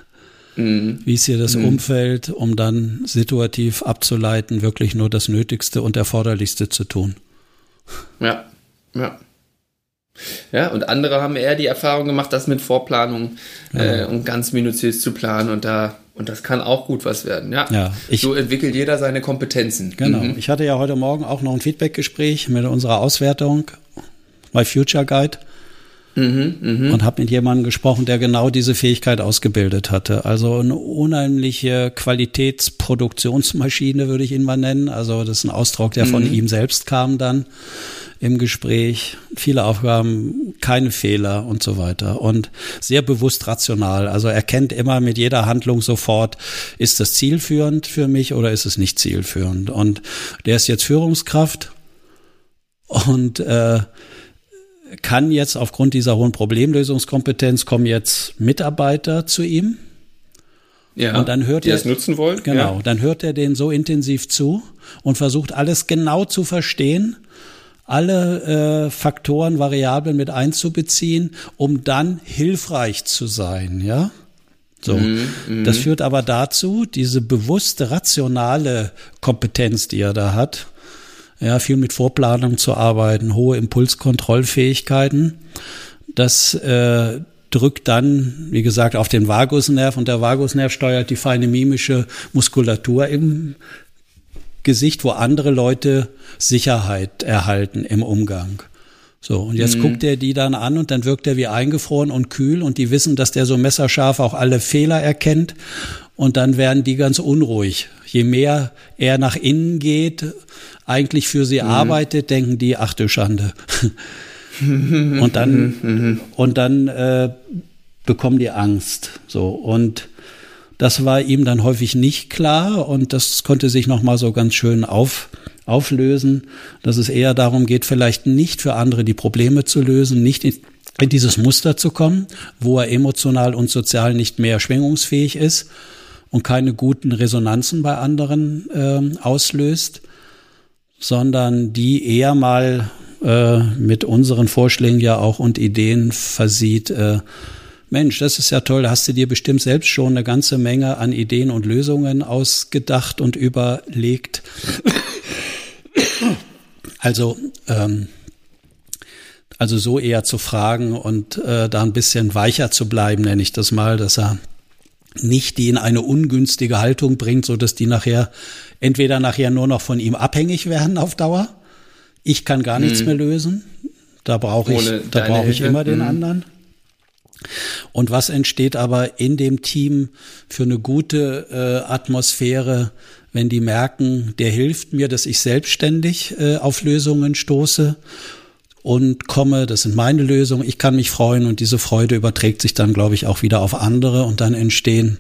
Mhm. Wie ist hier das mhm. Umfeld, um dann situativ abzuleiten, wirklich nur das Nötigste und Erforderlichste zu tun? Ja, ja. Ja, und andere haben eher die Erfahrung gemacht, das mit Vorplanung äh, und ganz minutiös zu planen und da und das kann auch gut was werden. Ja, ja ich, so entwickelt jeder seine Kompetenzen. Genau. Mhm. Ich hatte ja heute Morgen auch noch ein Feedbackgespräch mit unserer Auswertung, My Future Guide. Mhm, mh. Und habe mit jemandem gesprochen, der genau diese Fähigkeit ausgebildet hatte. Also eine unheimliche Qualitätsproduktionsmaschine, würde ich ihn mal nennen. Also das ist ein Ausdruck, der mhm. von ihm selbst kam dann im Gespräch, viele Aufgaben, keine Fehler und so weiter und sehr bewusst rational. Also er kennt immer mit jeder Handlung sofort, ist das zielführend für mich oder ist es nicht zielführend. Und der ist jetzt Führungskraft und äh, kann jetzt aufgrund dieser hohen Problemlösungskompetenz kommen jetzt Mitarbeiter zu ihm. Ja, und dann hört die er, es nutzen wollen. Genau, ja. dann hört er den so intensiv zu und versucht alles genau zu verstehen alle äh, Faktoren, Variablen mit einzubeziehen, um dann hilfreich zu sein, ja? So. Mm, mm. Das führt aber dazu, diese bewusste, rationale Kompetenz, die er da hat, ja, viel mit Vorplanung zu arbeiten, hohe Impulskontrollfähigkeiten, das äh, drückt dann, wie gesagt, auf den Vagusnerv und der Vagusnerv steuert die feine mimische Muskulatur im Gesicht, wo andere Leute Sicherheit erhalten im Umgang. So, und jetzt mhm. guckt er die dann an und dann wirkt er wie eingefroren und kühl und die wissen, dass der so messerscharf auch alle Fehler erkennt und dann werden die ganz unruhig. Je mehr er nach innen geht, eigentlich für sie mhm. arbeitet, denken die, ach du Schande. und dann, mhm. und dann äh, bekommen die Angst. So und das war ihm dann häufig nicht klar und das konnte sich noch mal so ganz schön auf, auflösen, dass es eher darum geht, vielleicht nicht für andere die Probleme zu lösen, nicht in, in dieses Muster zu kommen, wo er emotional und sozial nicht mehr schwingungsfähig ist und keine guten Resonanzen bei anderen äh, auslöst, sondern die eher mal äh, mit unseren Vorschlägen ja auch und Ideen versieht, äh, Mensch, das ist ja toll, hast du dir bestimmt selbst schon eine ganze Menge an Ideen und Lösungen ausgedacht und überlegt. Also, ähm, also so eher zu fragen und äh, da ein bisschen weicher zu bleiben, nenne ich das mal, dass er nicht die in eine ungünstige Haltung bringt, so dass die nachher entweder nachher nur noch von ihm abhängig werden auf Dauer. Ich kann gar nichts hm. mehr lösen. Da brauche ich, da brauche ich immer den hm. anderen. Und was entsteht aber in dem Team für eine gute äh, Atmosphäre, wenn die merken, der hilft mir, dass ich selbstständig äh, auf Lösungen stoße und komme, das sind meine Lösungen, ich kann mich freuen und diese Freude überträgt sich dann, glaube ich, auch wieder auf andere und dann entstehen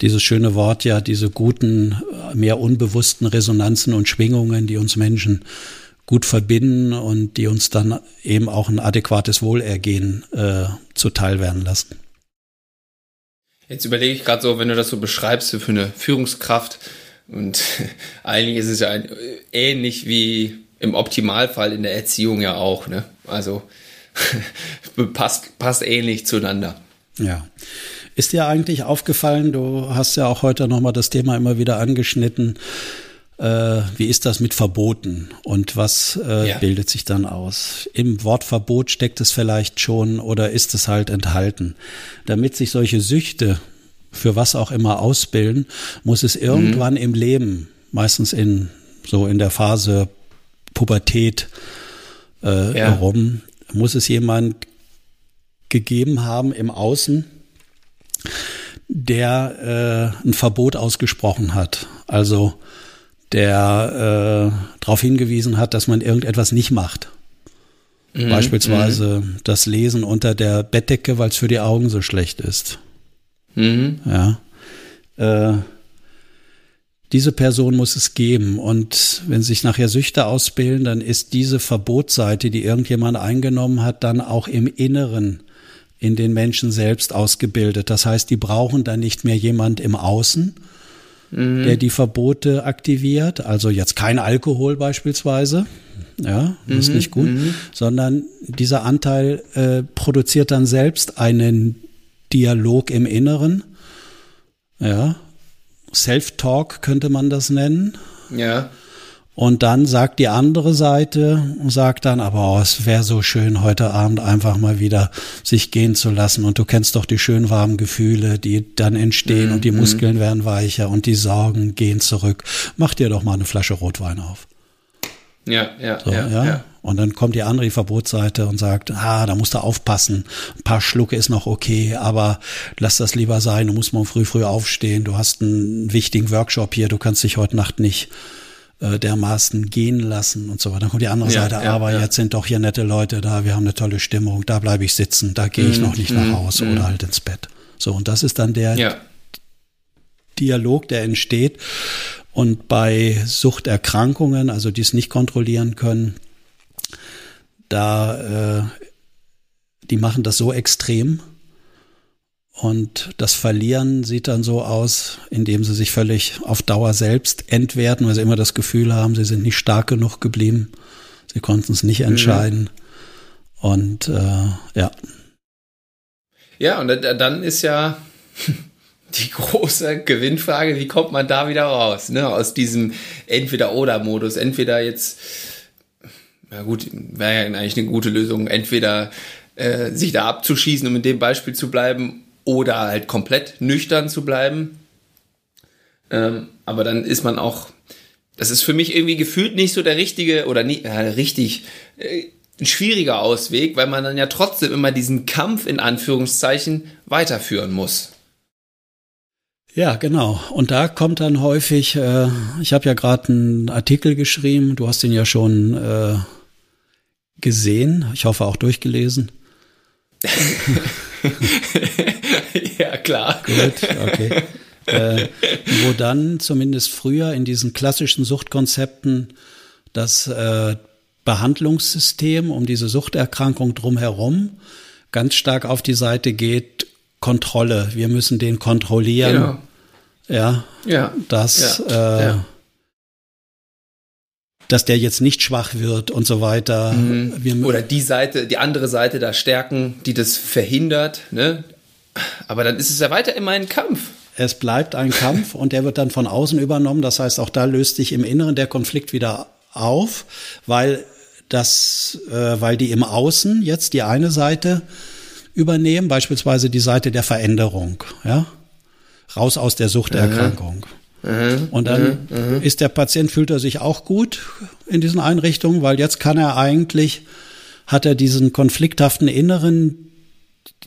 dieses schöne Wort ja, diese guten, mehr unbewussten Resonanzen und Schwingungen, die uns Menschen gut verbinden und die uns dann eben auch ein adäquates Wohlergehen äh, zuteil werden lassen. Jetzt überlege ich gerade so, wenn du das so beschreibst für eine Führungskraft und eigentlich ist es ja ein, ähnlich wie im Optimalfall in der Erziehung ja auch, ne? Also passt, passt ähnlich zueinander. Ja. Ist dir eigentlich aufgefallen, du hast ja auch heute nochmal das Thema immer wieder angeschnitten, äh, wie ist das mit Verboten und was äh, ja. bildet sich dann aus? Im Wort Verbot steckt es vielleicht schon oder ist es halt enthalten? Damit sich solche Süchte für was auch immer ausbilden, muss es irgendwann mhm. im Leben, meistens in so in der Phase Pubertät äh, ja. herum, muss es jemand gegeben haben im Außen, der äh, ein Verbot ausgesprochen hat. Also der äh, darauf hingewiesen hat, dass man irgendetwas nicht macht. Mhm. Beispielsweise mhm. das Lesen unter der Bettdecke, weil es für die Augen so schlecht ist. Mhm. Ja. Äh, diese Person muss es geben. Und wenn sich nachher Süchte ausbilden, dann ist diese Verbotsseite, die irgendjemand eingenommen hat, dann auch im Inneren in den Menschen selbst ausgebildet. Das heißt, die brauchen dann nicht mehr jemand im Außen, mhm. der die Verbote aktiviert. Also jetzt kein Alkohol beispielsweise. Ja, das ist mhm. nicht gut, mhm. sondern dieser Anteil äh, produziert dann selbst einen Dialog im Inneren. Ja, Self-Talk könnte man das nennen. Ja. Und dann sagt die andere Seite, sagt dann, aber oh, es wäre so schön, heute Abend einfach mal wieder sich gehen zu lassen. Und du kennst doch die schön warmen Gefühle, die dann entstehen mm, und die mhm. Muskeln mm. werden weicher und die Sorgen gehen zurück. Mach dir doch mal eine Flasche Rotwein auf. Ja, ja, so, ja, ja. ja. Und dann kommt die andere Verbotsseite und sagt, ah, da musst du aufpassen. Ein paar Schlucke ist noch okay, aber lass das lieber sein. Du musst morgen früh, früh aufstehen. Du hast einen wichtigen Workshop hier. Du kannst dich heute Nacht nicht äh, dermaßen gehen lassen und so weiter. Dann kommt die andere ja, Seite, ja, aber ja. jetzt sind doch hier nette Leute da, wir haben eine tolle Stimmung, da bleibe ich sitzen, da gehe ich mm, noch nicht mm, nach Hause mm. oder halt ins Bett. So, und das ist dann der Dialog, der entsteht. Und bei Suchterkrankungen, also die es nicht kontrollieren können, da äh, die machen das so extrem, und das Verlieren sieht dann so aus, indem sie sich völlig auf Dauer selbst entwerten, weil sie immer das Gefühl haben, sie sind nicht stark genug geblieben. Sie konnten es nicht entscheiden. Mhm. Und äh, ja. Ja, und dann ist ja die große Gewinnfrage, wie kommt man da wieder raus? Ne? Aus diesem Entweder-Oder-Modus. Entweder jetzt, na gut, wäre ja eigentlich eine gute Lösung, entweder äh, sich da abzuschießen, um in dem Beispiel zu bleiben, oder halt komplett nüchtern zu bleiben. Ähm, aber dann ist man auch, das ist für mich irgendwie gefühlt nicht so der richtige oder nie, äh, richtig äh, ein schwieriger Ausweg, weil man dann ja trotzdem immer diesen Kampf in Anführungszeichen weiterführen muss. Ja, genau. Und da kommt dann häufig, äh, ich habe ja gerade einen Artikel geschrieben, du hast ihn ja schon äh, gesehen, ich hoffe auch durchgelesen. ja, klar. Gut, okay. äh, wo dann zumindest früher in diesen klassischen Suchtkonzepten das äh, Behandlungssystem um diese Suchterkrankung drumherum ganz stark auf die Seite geht, Kontrolle. Wir müssen den kontrollieren. Genau. Ja, ja, dass, ja, äh, ja. dass der jetzt nicht schwach wird und so weiter. Mhm. Oder die Seite, die andere Seite da stärken, die das verhindert. Ne? Aber dann ist es ja weiter immer ein Kampf. Es bleibt ein Kampf und der wird dann von außen übernommen. Das heißt, auch da löst sich im Inneren der Konflikt wieder auf, weil das, äh, weil die im Außen jetzt die eine Seite übernehmen, beispielsweise die Seite der Veränderung, ja, raus aus der Suchterkrankung. Mhm. Und dann mhm. ist der Patient, fühlt er sich auch gut in diesen Einrichtungen, weil jetzt kann er eigentlich, hat er diesen konflikthaften inneren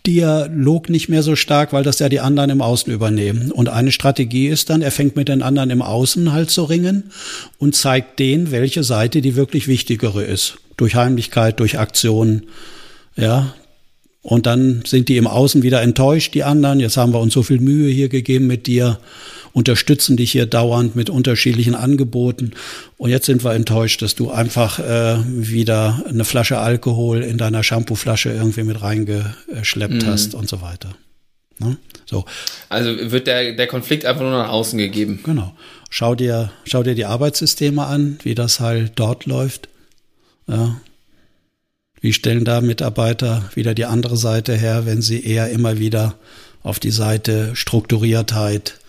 Dialog nicht mehr so stark, weil das ja die anderen im Außen übernehmen. Und eine Strategie ist dann, er fängt mit den anderen im Außen halt zu ringen und zeigt denen, welche Seite die wirklich wichtigere ist. Durch Heimlichkeit, durch Aktion, ja. Und dann sind die im Außen wieder enttäuscht, die anderen. Jetzt haben wir uns so viel Mühe hier gegeben mit dir unterstützen dich hier dauernd mit unterschiedlichen Angeboten. Und jetzt sind wir enttäuscht, dass du einfach äh, wieder eine Flasche Alkohol in deiner Shampooflasche irgendwie mit reingeschleppt mhm. hast und so weiter. Ne? So. Also wird der, der Konflikt einfach nur nach außen gegeben. Genau. Schau dir, schau dir die Arbeitssysteme an, wie das halt dort läuft. Ja. Wie stellen da Mitarbeiter wieder die andere Seite her, wenn sie eher immer wieder auf die Seite Strukturiertheit,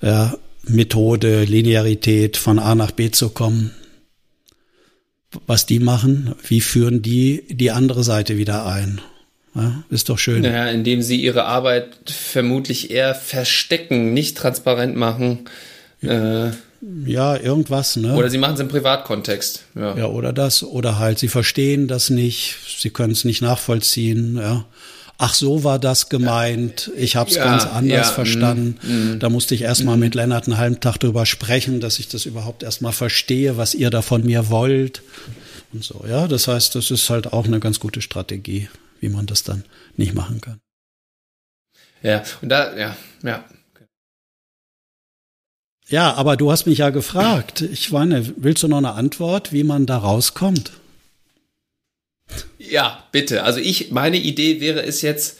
ja, Methode, Linearität von A nach B zu kommen. Was die machen, wie führen die die andere Seite wieder ein? Ja, ist doch schön. Naja, indem sie ihre Arbeit vermutlich eher verstecken, nicht transparent machen. Ja. Äh, ja, irgendwas, ne? Oder sie machen es im Privatkontext. Ja. ja, oder das. Oder halt, sie verstehen das nicht, sie können es nicht nachvollziehen, ja ach so war das gemeint, ich habe es ja, ganz anders ja, verstanden. Mm, mm, da musste ich erstmal mm. mit Lennart einen halben Tag drüber sprechen, dass ich das überhaupt erstmal verstehe, was ihr da von mir wollt. Und so, ja, das heißt, das ist halt auch eine ganz gute Strategie, wie man das dann nicht machen kann. Ja, und da, ja, ja. Ja, aber du hast mich ja gefragt. Ich meine, willst du noch eine Antwort, wie man da rauskommt? Ja, bitte. Also ich, meine Idee wäre es jetzt,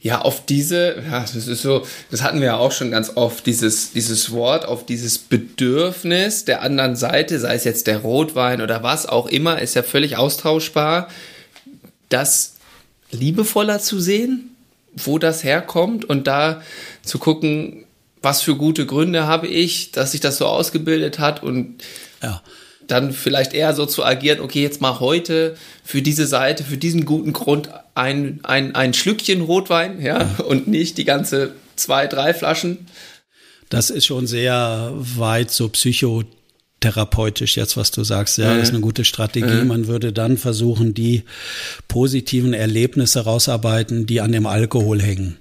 ja, auf diese, ja, das ist so, das hatten wir ja auch schon ganz oft, dieses, dieses Wort, auf dieses Bedürfnis der anderen Seite, sei es jetzt der Rotwein oder was auch immer, ist ja völlig austauschbar, das liebevoller zu sehen, wo das herkommt und da zu gucken, was für gute Gründe habe ich, dass sich das so ausgebildet hat und ja dann vielleicht eher so zu agieren, okay, jetzt mal heute für diese Seite, für diesen guten Grund ein, ein, ein Schlückchen Rotwein, ja, und nicht die ganze zwei, drei Flaschen. Das ist schon sehr weit so psychotherapeutisch jetzt, was du sagst. Ja, das ist eine gute Strategie. Man würde dann versuchen, die positiven Erlebnisse rausarbeiten, die an dem Alkohol hängen.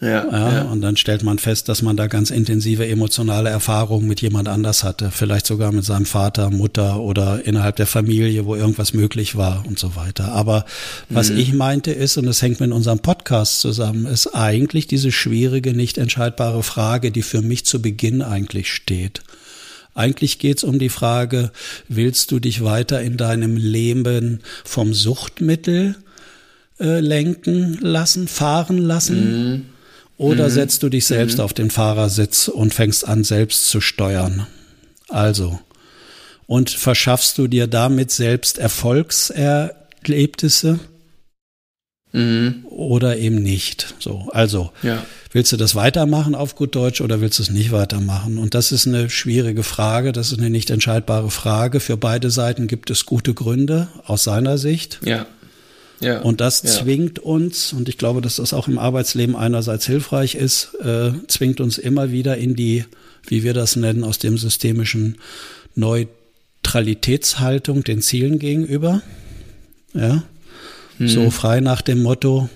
Ja, ja, ja, Und dann stellt man fest, dass man da ganz intensive emotionale Erfahrungen mit jemand anders hatte. Vielleicht sogar mit seinem Vater, Mutter oder innerhalb der Familie, wo irgendwas möglich war und so weiter. Aber was mhm. ich meinte ist, und es hängt mit unserem Podcast zusammen, ist eigentlich diese schwierige, nicht entscheidbare Frage, die für mich zu Beginn eigentlich steht. Eigentlich geht's um die Frage, willst du dich weiter in deinem Leben vom Suchtmittel äh, lenken lassen, fahren lassen? Mhm oder mhm. setzt du dich selbst mhm. auf den Fahrersitz und fängst an, selbst zu steuern? Also, und verschaffst du dir damit selbst Erfolgserlebnisse? Mhm. Oder eben nicht. So, also ja. willst du das weitermachen auf gut Deutsch oder willst du es nicht weitermachen? Und das ist eine schwierige Frage, das ist eine nicht entscheidbare Frage. Für beide Seiten gibt es gute Gründe aus seiner Sicht. Ja. Ja, und das ja. zwingt uns, und ich glaube, dass das auch im Arbeitsleben einerseits hilfreich ist, äh, zwingt uns immer wieder in die, wie wir das nennen, aus dem systemischen Neutralitätshaltung den Zielen gegenüber. Ja. So frei nach dem Motto,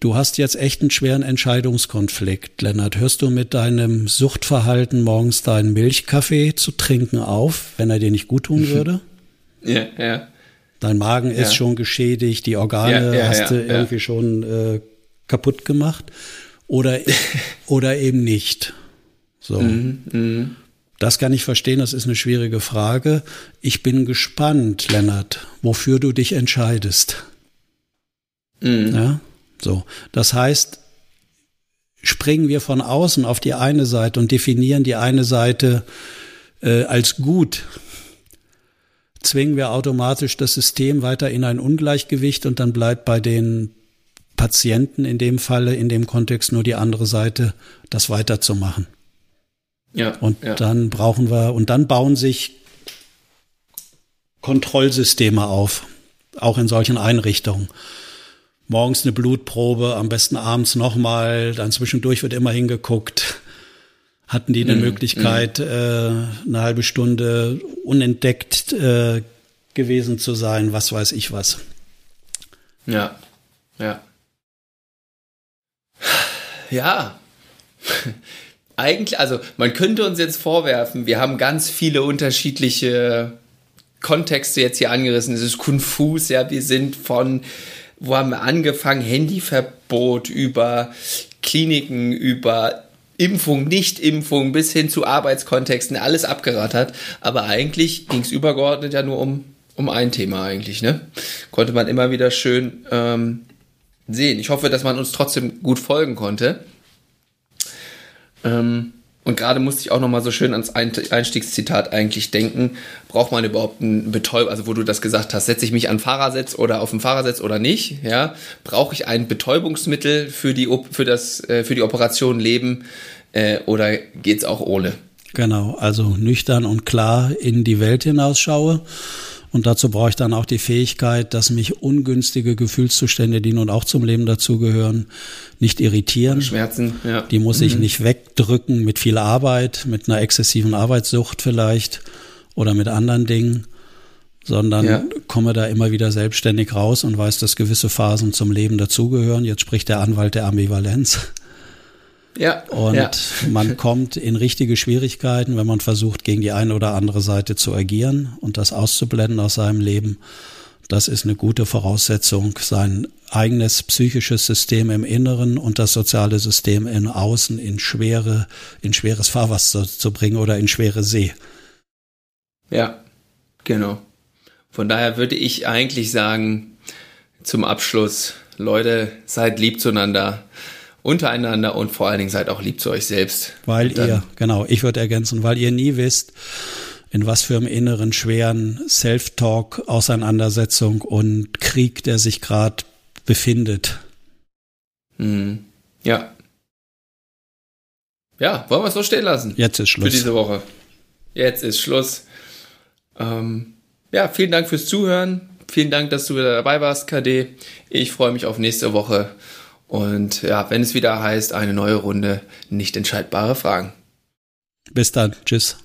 Du hast jetzt echt einen schweren Entscheidungskonflikt, Lennart. Hörst du mit deinem Suchtverhalten morgens deinen Milchkaffee zu trinken auf, wenn er dir nicht gut tun würde? Ja, ja. Dein Magen ist schon geschädigt, die Organe ja, hast du irgendwie schon äh, kaputt gemacht oder, oder eben nicht. So. Mhm, mh. Das kann ich verstehen, das ist eine schwierige Frage. Ich bin gespannt, Lennart, wofür du dich entscheidest. Mhm. Ja, so. Das heißt, springen wir von außen auf die eine Seite und definieren die eine Seite äh, als gut, zwingen wir automatisch das System weiter in ein Ungleichgewicht und dann bleibt bei den Patienten in dem Falle, in dem Kontext nur die andere Seite, das weiterzumachen. Ja. Und ja. dann brauchen wir, und dann bauen sich Kontrollsysteme auf, auch in solchen Einrichtungen. Morgens eine Blutprobe, am besten abends nochmal, dann zwischendurch wird immer hingeguckt. Hatten die eine mm, Möglichkeit, mm. äh, eine halbe Stunde unentdeckt äh, gewesen zu sein, was weiß ich was. Ja, ja. Ja eigentlich, also man könnte uns jetzt vorwerfen, wir haben ganz viele unterschiedliche Kontexte jetzt hier angerissen. Es ist konfus, ja, wir sind von, wo haben wir angefangen, Handyverbot über Kliniken, über Impfung, Nicht-Impfung bis hin zu Arbeitskontexten, alles abgerattert. Aber eigentlich ging es übergeordnet ja nur um, um ein Thema eigentlich, ne? Konnte man immer wieder schön ähm, sehen. Ich hoffe, dass man uns trotzdem gut folgen konnte. Ähm, und gerade musste ich auch noch mal so schön ans Einstiegszitat eigentlich denken. Braucht man überhaupt ein Betäub, also wo du das gesagt hast, setze ich mich an Fahrersitz oder auf dem Fahrersitz oder nicht? Ja, brauche ich ein Betäubungsmittel für die für das äh, für die Operation Leben äh, oder geht's auch ohne? Genau, also nüchtern und klar in die Welt hinausschaue und dazu brauche ich dann auch die Fähigkeit, dass mich ungünstige Gefühlszustände, die nun auch zum Leben dazugehören, nicht irritieren. Schmerzen, ja. Die muss mhm. ich nicht wegdrücken mit viel Arbeit, mit einer exzessiven Arbeitssucht vielleicht oder mit anderen Dingen, sondern ja. komme da immer wieder selbstständig raus und weiß, dass gewisse Phasen zum Leben dazugehören. Jetzt spricht der Anwalt der Ambivalenz. Ja. Und ja. man kommt in richtige Schwierigkeiten, wenn man versucht, gegen die eine oder andere Seite zu agieren und das auszublenden aus seinem Leben. Das ist eine gute Voraussetzung, sein eigenes psychisches System im Inneren und das soziale System in Außen in schwere, in schweres Fahrwasser zu bringen oder in schwere See. Ja, genau. Von daher würde ich eigentlich sagen, zum Abschluss, Leute, seid lieb zueinander untereinander und vor allen Dingen seid auch lieb zu euch selbst. Weil ihr, genau, ich würde ergänzen, weil ihr nie wisst, in was für einem inneren schweren Self-Talk, Auseinandersetzung und Krieg, der sich gerade befindet. Mhm. Ja. Ja, wollen wir es so stehen lassen? Jetzt ist Schluss. Für diese Woche. Jetzt ist Schluss. Ähm, ja, vielen Dank fürs Zuhören. Vielen Dank, dass du wieder dabei warst, KD. Ich freue mich auf nächste Woche. Und ja, wenn es wieder heißt, eine neue Runde nicht entscheidbare Fragen. Bis dann. Tschüss.